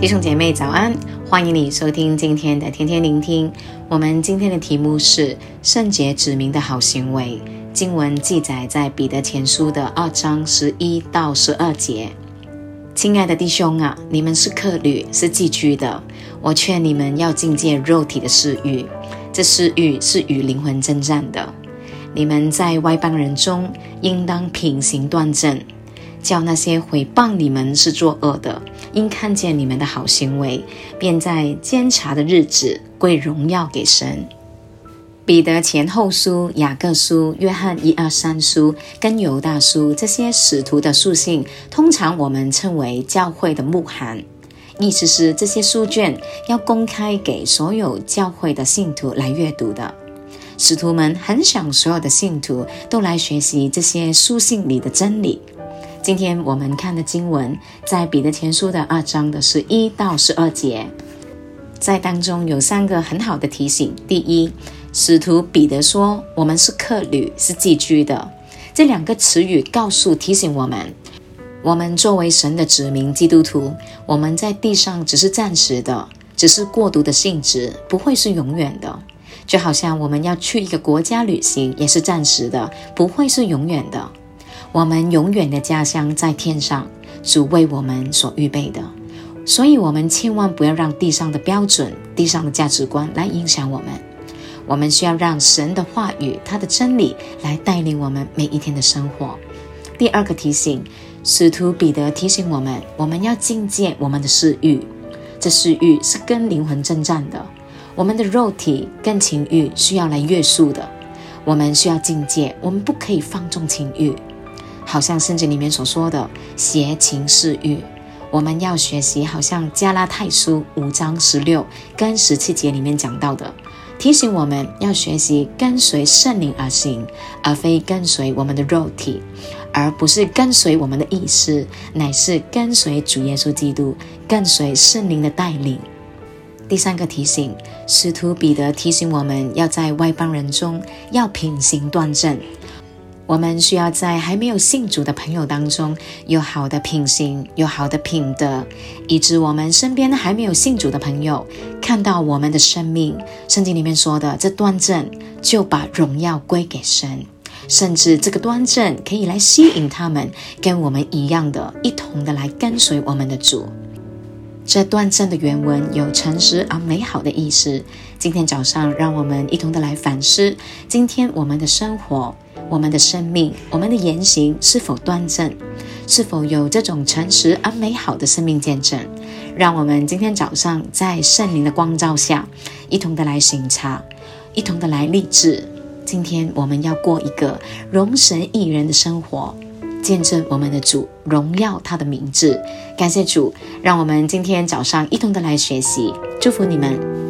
弟兄姐妹早安，欢迎你收听今天的天天聆听。我们今天的题目是圣洁指明的好行为。经文记载在彼得前书的二章十一到十二节。亲爱的弟兄啊，你们是客旅，是寄居的。我劝你们要禁戒肉体的私欲，这私欲是与灵魂争战的。你们在外邦人中，应当品行端正。叫那些毁谤你们是作恶的，因看见你们的好行为，便在监察的日子归荣耀给神。彼得前后书、雅各书、约翰一二三书跟犹大书这些使徒的书信，通常我们称为教会的牧函，意思是这些书卷要公开给所有教会的信徒来阅读的。使徒们很想所有的信徒都来学习这些书信里的真理。今天我们看的经文在彼得前书的二章的十一到十二节，在当中有三个很好的提醒。第一，使徒彼得说：“我们是客旅，是寄居的。”这两个词语告诉提醒我们，我们作为神的子民，基督徒，我们在地上只是暂时的，只是过渡的性质，不会是永远的。就好像我们要去一个国家旅行，也是暂时的，不会是永远的。我们永远的家乡在天上，主为我们所预备的，所以，我们千万不要让地上的标准、地上的价值观来影响我们。我们需要让神的话语、他的真理来带领我们每一天的生活。第二个提醒，使徒彼得提醒我们，我们要禁戒我们的私欲，这私欲是跟灵魂争战的，我们的肉体跟情欲需要来约束的，我们需要禁戒，我们不可以放纵情欲。好像圣经里面所说的邪情私欲，我们要学习，好像加拉太书五章十六跟十七节里面讲到的，提醒我们要学习跟随圣灵而行，而非跟随我们的肉体，而不是跟随我们的意思，乃是跟随主耶稣基督，跟随圣灵的带领。第三个提醒，使徒彼得提醒我们要在外邦人中要品行端正。我们需要在还没有信主的朋友当中有好的品行，有好的品德，以致我们身边还没有信主的朋友看到我们的生命，圣经里面说的这端正，就把荣耀归给神，甚至这个端正可以来吸引他们跟我们一样的，一同的来跟随我们的主。这端正的原文有诚实而美好的意思。今天早上，让我们一同的来反思，今天我们的生活。我们的生命，我们的言行是否端正？是否有这种诚实而美好的生命见证？让我们今天早上在圣灵的光照下，一同的来省察，一同的来立志。今天我们要过一个荣神益人的生活，见证我们的主，荣耀他的名字。感谢主，让我们今天早上一同的来学习，祝福你们。